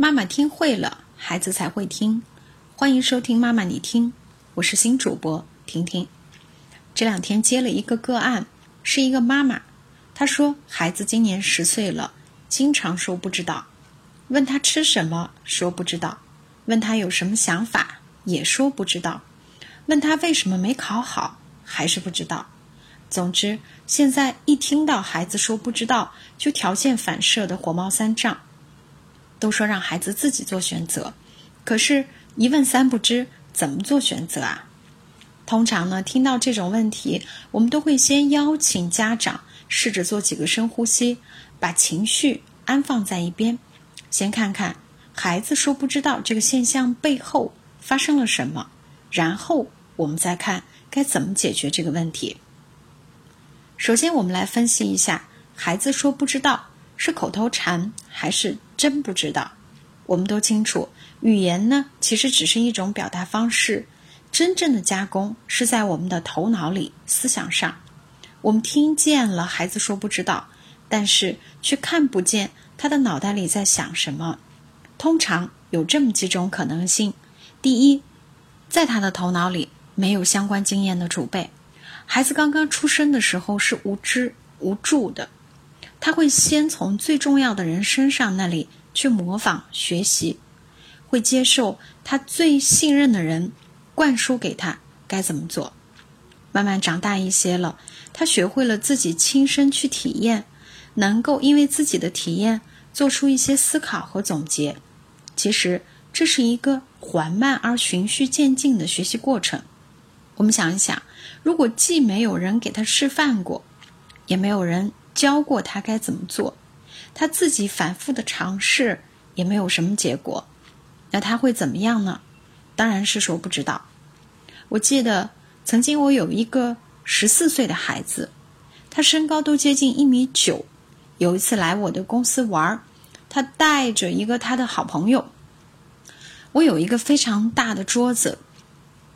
妈妈听会了，孩子才会听。欢迎收听妈妈你听，我是新主播婷婷。这两天接了一个个案，是一个妈妈，她说孩子今年十岁了，经常说不知道，问他吃什么说不知道，问他有什么想法也说不知道，问他为什么没考好还是不知道。总之，现在一听到孩子说不知道，就条件反射的火冒三丈。都说让孩子自己做选择，可是，一问三不知，怎么做选择啊？通常呢，听到这种问题，我们都会先邀请家长试着做几个深呼吸，把情绪安放在一边，先看看孩子说不知道这个现象背后发生了什么，然后我们再看该怎么解决这个问题。首先，我们来分析一下，孩子说不知道是口头禅还是真不知道。我们都清楚，语言呢其实只是一种表达方式，真正的加工是在我们的头脑里、思想上。我们听见了孩子说不知道，但是却看不见他的脑袋里在想什么。通常有这么几种可能性：第一，在他的头脑里没有相关经验的储备。孩子刚刚出生的时候是无知无助的，他会先从最重要的人身上那里去模仿学习，会接受他最信任的人灌输给他该怎么做。慢慢长大一些了，他学会了自己亲身去体验，能够因为自己的体验做出一些思考和总结。其实这是一个缓慢而循序渐进的学习过程。我们想一想。如果既没有人给他示范过，也没有人教过他该怎么做，他自己反复的尝试也没有什么结果，那他会怎么样呢？当然是说不知道。我记得曾经我有一个十四岁的孩子，他身高都接近一米九，有一次来我的公司玩，他带着一个他的好朋友，我有一个非常大的桌子。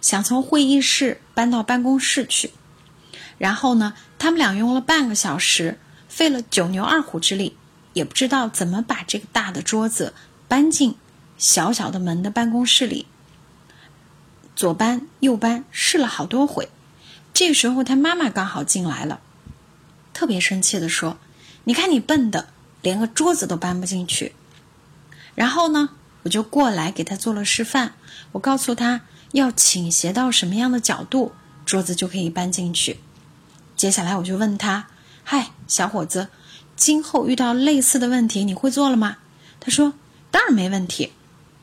想从会议室搬到办公室去，然后呢，他们俩用了半个小时，费了九牛二虎之力，也不知道怎么把这个大的桌子搬进小小的门的办公室里。左搬右搬，试了好多回。这个时候，他妈妈刚好进来了，特别生气的说：“你看你笨的，连个桌子都搬不进去。”然后呢，我就过来给他做了示范，我告诉他。要倾斜到什么样的角度，桌子就可以搬进去。接下来我就问他：“嗨，小伙子，今后遇到类似的问题，你会做了吗？”他说：“当然没问题。”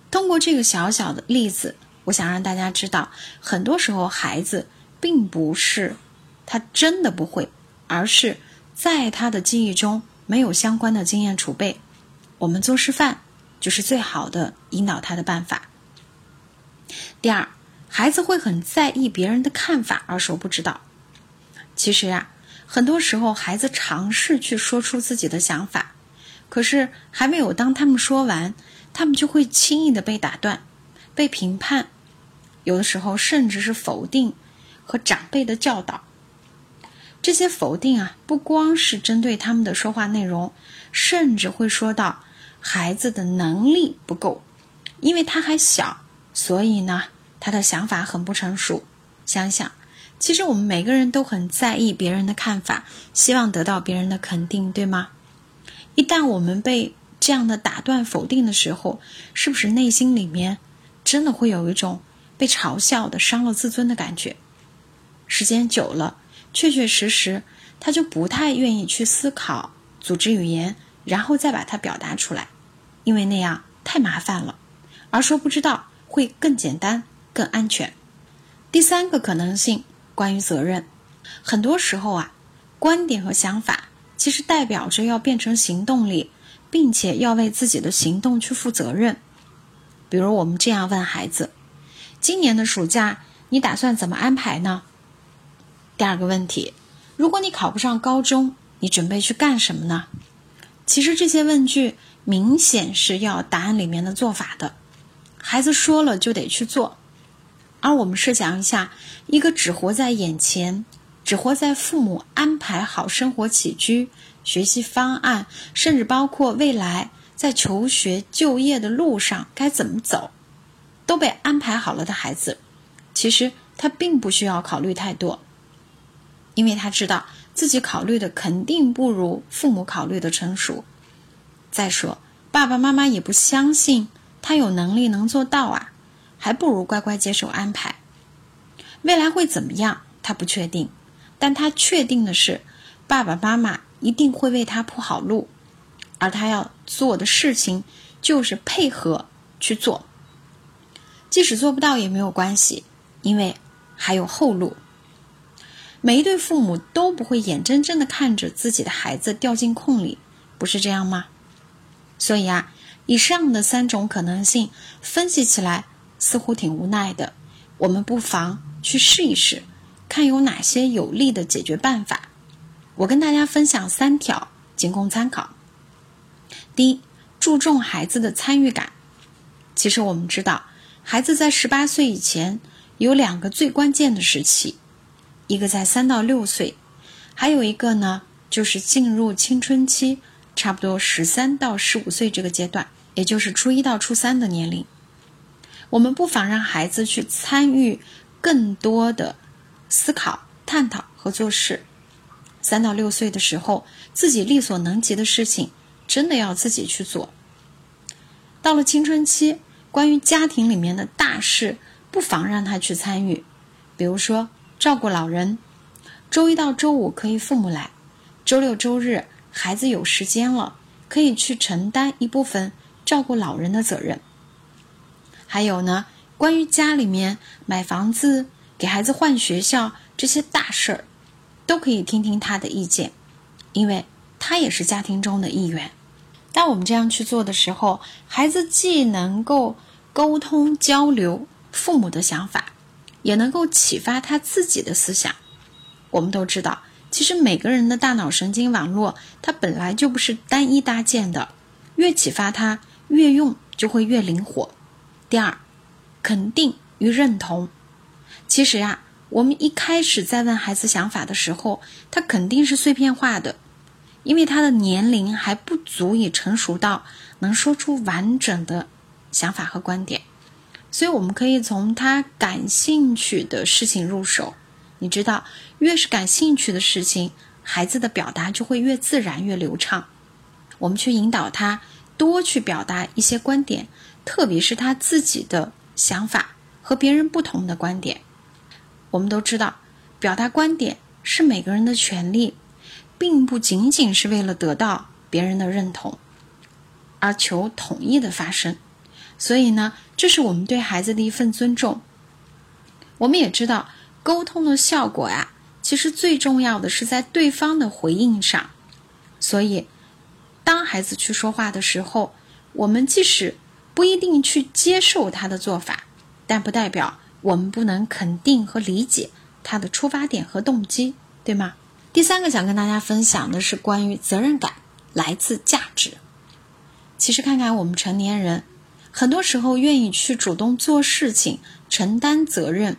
通过这个小小的例子，我想让大家知道，很多时候孩子并不是他真的不会，而是在他的记忆中没有相关的经验储备。我们做示范就是最好的引导他的办法。第二，孩子会很在意别人的看法而说不知道。其实呀，很多时候孩子尝试去说出自己的想法，可是还没有当他们说完，他们就会轻易的被打断、被评判，有的时候甚至是否定和长辈的教导。这些否定啊，不光是针对他们的说话内容，甚至会说到孩子的能力不够，因为他还小。所以呢，他的想法很不成熟。想想，其实我们每个人都很在意别人的看法，希望得到别人的肯定，对吗？一旦我们被这样的打断、否定的时候，是不是内心里面真的会有一种被嘲笑的、伤了自尊的感觉？时间久了，确确实实，他就不太愿意去思考、组织语言，然后再把它表达出来，因为那样太麻烦了。而说不知道。会更简单、更安全。第三个可能性，关于责任，很多时候啊，观点和想法其实代表着要变成行动力，并且要为自己的行动去负责任。比如我们这样问孩子：“今年的暑假你打算怎么安排呢？”第二个问题：“如果你考不上高中，你准备去干什么呢？”其实这些问句明显是要答案里面的做法的。孩子说了就得去做，而我们设想一下，一个只活在眼前、只活在父母安排好生活起居、学习方案，甚至包括未来在求学就业的路上该怎么走，都被安排好了的孩子，其实他并不需要考虑太多，因为他知道自己考虑的肯定不如父母考虑的成熟。再说，爸爸妈妈也不相信他有能力能做到啊，还不如乖乖接受安排。未来会怎么样，他不确定，但他确定的是，爸爸妈妈一定会为他铺好路。而他要做的事情就是配合去做，即使做不到也没有关系，因为还有后路。每一对父母都不会眼睁睁的看着自己的孩子掉进空里，不是这样吗？所以啊，以上的三种可能性分析起来似乎挺无奈的，我们不妨去试一试，看有哪些有利的解决办法。我跟大家分享三条，仅供参考。第一，注重孩子的参与感。其实我们知道，孩子在十八岁以前有两个最关键的时期，一个在三到六岁，还有一个呢就是进入青春期，差不多十三到十五岁这个阶段，也就是初一到初三的年龄。我们不妨让孩子去参与更多的思考、探讨和做事。三到六岁的时候，自己力所能及的事情。真的要自己去做。到了青春期，关于家庭里面的大事，不妨让他去参与。比如说照顾老人，周一到周五可以父母来，周六周日孩子有时间了，可以去承担一部分照顾老人的责任。还有呢，关于家里面买房子、给孩子换学校这些大事儿，都可以听听他的意见，因为。他也是家庭中的一员。当我们这样去做的时候，孩子既能够沟通交流父母的想法，也能够启发他自己的思想。我们都知道，其实每个人的大脑神经网络它本来就不是单一搭建的，越启发他，越用就会越灵活。第二，肯定与认同。其实呀，我们一开始在问孩子想法的时候，他肯定是碎片化的。因为他的年龄还不足以成熟到能说出完整的想法和观点，所以我们可以从他感兴趣的事情入手。你知道，越是感兴趣的事情，孩子的表达就会越自然、越流畅。我们去引导他多去表达一些观点，特别是他自己的想法和别人不同的观点。我们都知道，表达观点是每个人的权利。并不仅仅是为了得到别人的认同，而求统一的发生。所以呢，这是我们对孩子的一份尊重。我们也知道，沟通的效果呀，其实最重要的是在对方的回应上。所以，当孩子去说话的时候，我们即使不一定去接受他的做法，但不代表我们不能肯定和理解他的出发点和动机，对吗？第三个想跟大家分享的是关于责任感来自价值。其实看看我们成年人，很多时候愿意去主动做事情、承担责任，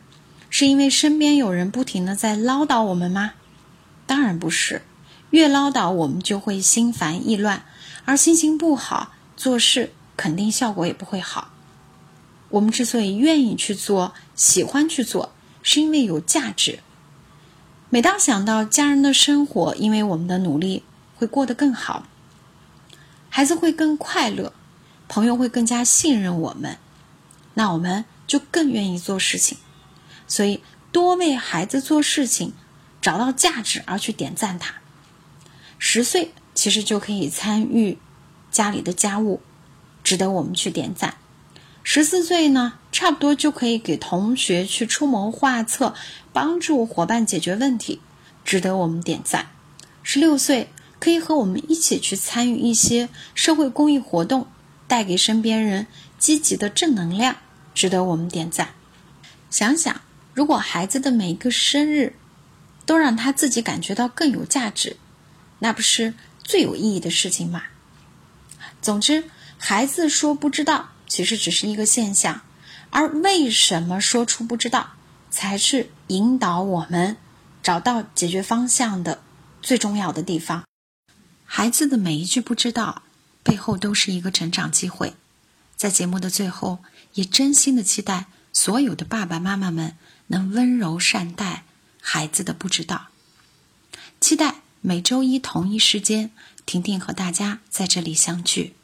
是因为身边有人不停的在唠叨我们吗？当然不是，越唠叨我们就会心烦意乱，而心情不好，做事肯定效果也不会好。我们之所以愿意去做、喜欢去做，是因为有价值。每当想到家人的生活，因为我们的努力会过得更好，孩子会更快乐，朋友会更加信任我们，那我们就更愿意做事情。所以，多为孩子做事情，找到价值而去点赞他。十岁其实就可以参与家里的家务，值得我们去点赞。十四岁呢，差不多就可以给同学去出谋划策，帮助伙伴解决问题，值得我们点赞。十六岁可以和我们一起去参与一些社会公益活动，带给身边人积极的正能量，值得我们点赞。想想，如果孩子的每一个生日都让他自己感觉到更有价值，那不是最有意义的事情吗？总之，孩子说不知道。其实只是一个现象，而为什么说出不知道，才是引导我们找到解决方向的最重要的地方。孩子的每一句不知道，背后都是一个成长机会。在节目的最后，也真心的期待所有的爸爸妈妈们能温柔善待孩子的不知道。期待每周一同一时间，婷婷和大家在这里相聚。